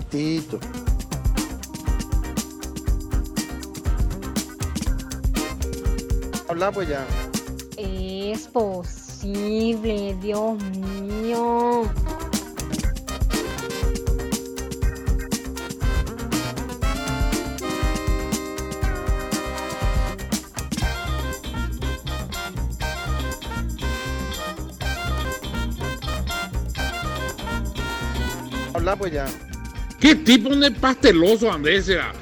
momentito. Habla pues ya. Es posible, Dios mío. Habla pues ya. ¿Qué tipo de pasteloso Andrés será?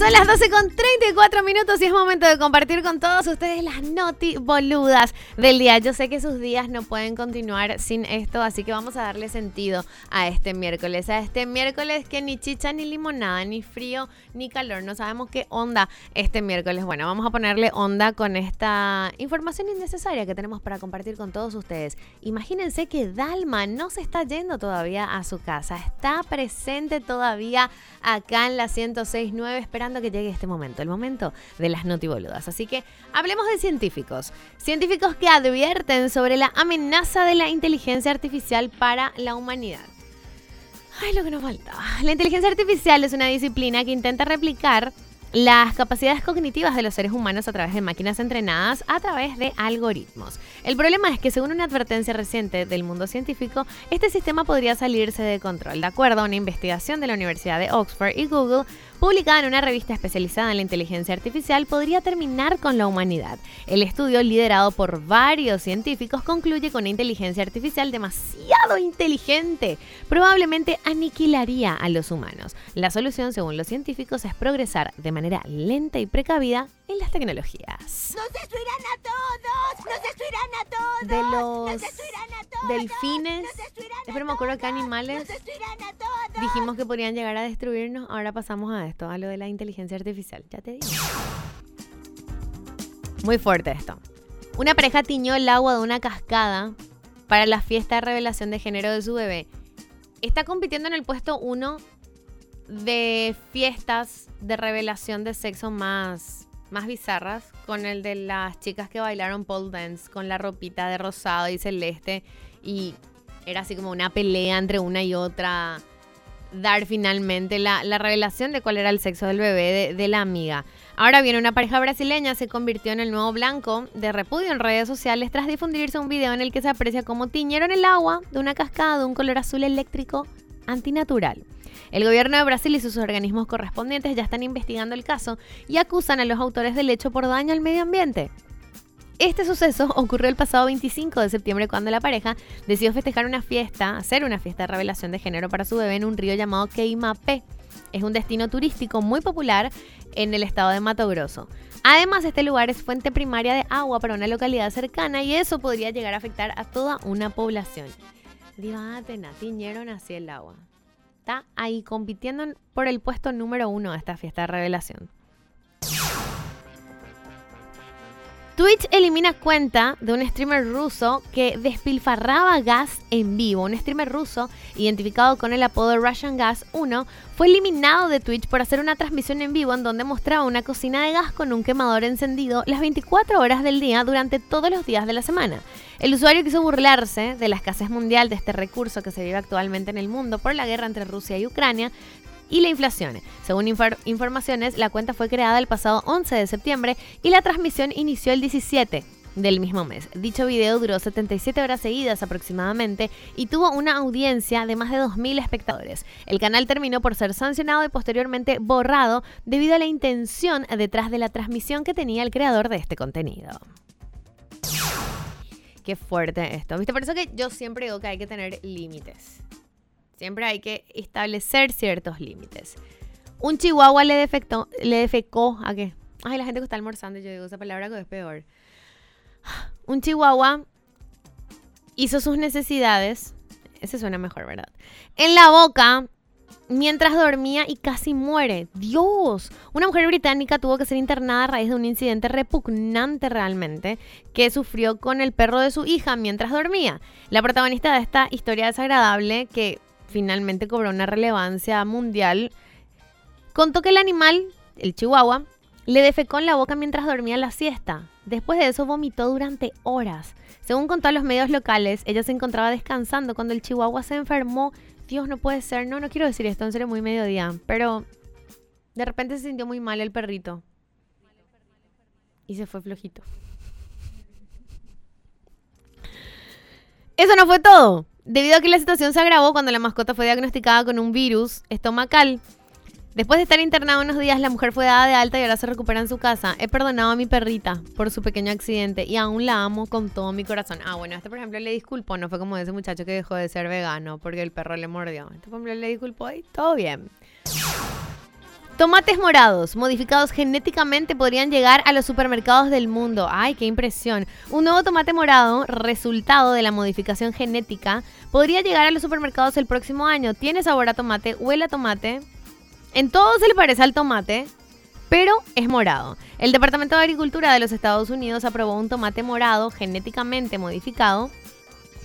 Son las 12 con 34 minutos y es momento de compartir con todos ustedes las noti boludas del día. Yo sé que sus días no pueden continuar sin esto, así que vamos a darle sentido a este miércoles. A este miércoles que ni chicha ni limonada, ni frío ni calor. No sabemos qué onda este miércoles. Bueno, vamos a ponerle onda con esta información innecesaria que tenemos para compartir con todos ustedes. Imagínense que Dalma no se está yendo todavía a su casa. Está presente todavía acá en la 106.9 esperando que llegue este momento, el momento de las notiboludas. Así que hablemos de científicos. Científicos que advierten sobre la amenaza de la inteligencia artificial para la humanidad. Ay, lo que nos faltaba. La inteligencia artificial es una disciplina que intenta replicar las capacidades cognitivas de los seres humanos a través de máquinas entrenadas a través de algoritmos. El problema es que según una advertencia reciente del mundo científico, este sistema podría salirse de control. De acuerdo a una investigación de la Universidad de Oxford y Google, publicada en una revista especializada en la inteligencia artificial, podría terminar con la humanidad. El estudio, liderado por varios científicos, concluye con una inteligencia artificial demasiado inteligente. Probablemente aniquilaría a los humanos. La solución, según los científicos, es progresar de manera lenta y precavida en las tecnologías. ¡Nos destruirán a todos! ¡Nos destruirán a todos! De ¡Nos los destruirán a todos! delfines, ¡Nos destruirán a espera, me acuerdo que animales ¡Nos destruirán a todos! dijimos que podrían llegar a destruirnos, ahora pasamos a esto, a lo de la inteligencia artificial. Ya te digo. Muy fuerte esto. Una pareja tiñó el agua de una cascada para la fiesta de revelación de género de su bebé. Está compitiendo en el puesto 1 de fiestas de revelación de sexo más, más bizarras, con el de las chicas que bailaron pole dance con la ropita de rosado y celeste. Y era así como una pelea entre una y otra. Dar finalmente la, la revelación de cuál era el sexo del bebé de, la amiga. Ahora bien, una pareja brasileña se convirtió en el nuevo blanco de repudio en redes sociales tras difundirse un video en el que se aprecia cómo tiñeron el agua de una cascada de un color azul eléctrico antinatural. El gobierno de Brasil y sus organismos correspondientes ya están investigando el caso y acusan a los autores del hecho por daño al medio ambiente. Este suceso ocurrió el pasado 25 de septiembre cuando la pareja decidió festejar una fiesta, hacer una fiesta de revelación de género para su bebé en un río llamado Queimapé. Es un destino turístico muy popular en el estado de Mato Grosso. Además, este lugar es fuente primaria de agua para una localidad cercana y eso podría llegar a afectar a toda una población. Atena, tiñeron así el agua. Ahí compitiendo en- por el puesto número uno de esta fiesta de revelación. Twitch elimina cuenta de un streamer ruso que despilfarraba gas en vivo. Un streamer ruso, identificado con el apodo Russian Gas 1, fue eliminado de Twitch por hacer una transmisión en vivo en donde mostraba una cocina de gas con un quemador encendido las 24 horas del día durante todos los días de la semana. El usuario quiso burlarse de la escasez mundial de este recurso que se vive actualmente en el mundo por la guerra entre Rusia y Ucrania, y la inflación. Según infor- informaciones, la cuenta fue creada el pasado 11 de septiembre y la transmisión inició el 17 del mismo mes. Dicho video duró 77 horas seguidas aproximadamente y tuvo una audiencia de más de 2.000 espectadores. El canal terminó por ser sancionado y posteriormente borrado debido a la intención detrás de la transmisión que tenía el creador de este contenido. qué fuerte esto. ¿Viste? Por eso que yo siempre digo que hay que tener límites. Siempre hay que establecer ciertos límites. Un chihuahua le defectó, le defecó a qué? Ay, la gente que está almorzando, yo digo esa palabra que es peor. Un chihuahua hizo sus necesidades. Ese suena mejor, ¿verdad? En la boca mientras dormía y casi muere. Dios, una mujer británica tuvo que ser internada a raíz de un incidente repugnante realmente que sufrió con el perro de su hija mientras dormía. La protagonista de esta historia desagradable que finalmente cobró una relevancia mundial contó que el animal, el chihuahua, le defecó en la boca mientras dormía la siesta. Después de eso vomitó durante horas. Según contó los medios locales, ella se encontraba descansando cuando el chihuahua se enfermó Dios, no puede ser. No, no quiero decir esto, en serio, muy mediodía. Pero de repente se sintió muy mal el perrito. Y se fue flojito. Eso no fue todo. Debido a que la situación se agravó cuando la mascota fue diagnosticada con un virus estomacal, Después de estar internada unos días, la mujer fue dada de alta y ahora se recupera en su casa. He perdonado a mi perrita por su pequeño accidente y aún la amo con todo mi corazón. Ah, bueno, este por ejemplo le disculpó, no fue como ese muchacho que dejó de ser vegano porque el perro le mordió. Este por ejemplo le disculpó y todo bien. Tomates morados, modificados genéticamente, podrían llegar a los supermercados del mundo. ¡Ay, qué impresión! Un nuevo tomate morado, resultado de la modificación genética, podría llegar a los supermercados el próximo año. Tiene sabor a tomate, huele a tomate, en todo se le parece al tomate, pero es morado. El Departamento de Agricultura de los Estados Unidos aprobó un tomate morado genéticamente modificado,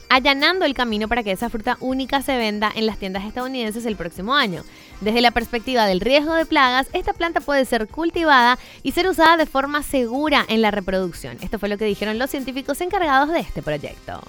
allanando el camino para que esa fruta única se venda en las tiendas estadounidenses el próximo año. Desde la perspectiva del riesgo de plagas, esta planta puede ser cultivada y ser usada de forma segura en la reproducción. Esto fue lo que dijeron los científicos encargados de este proyecto.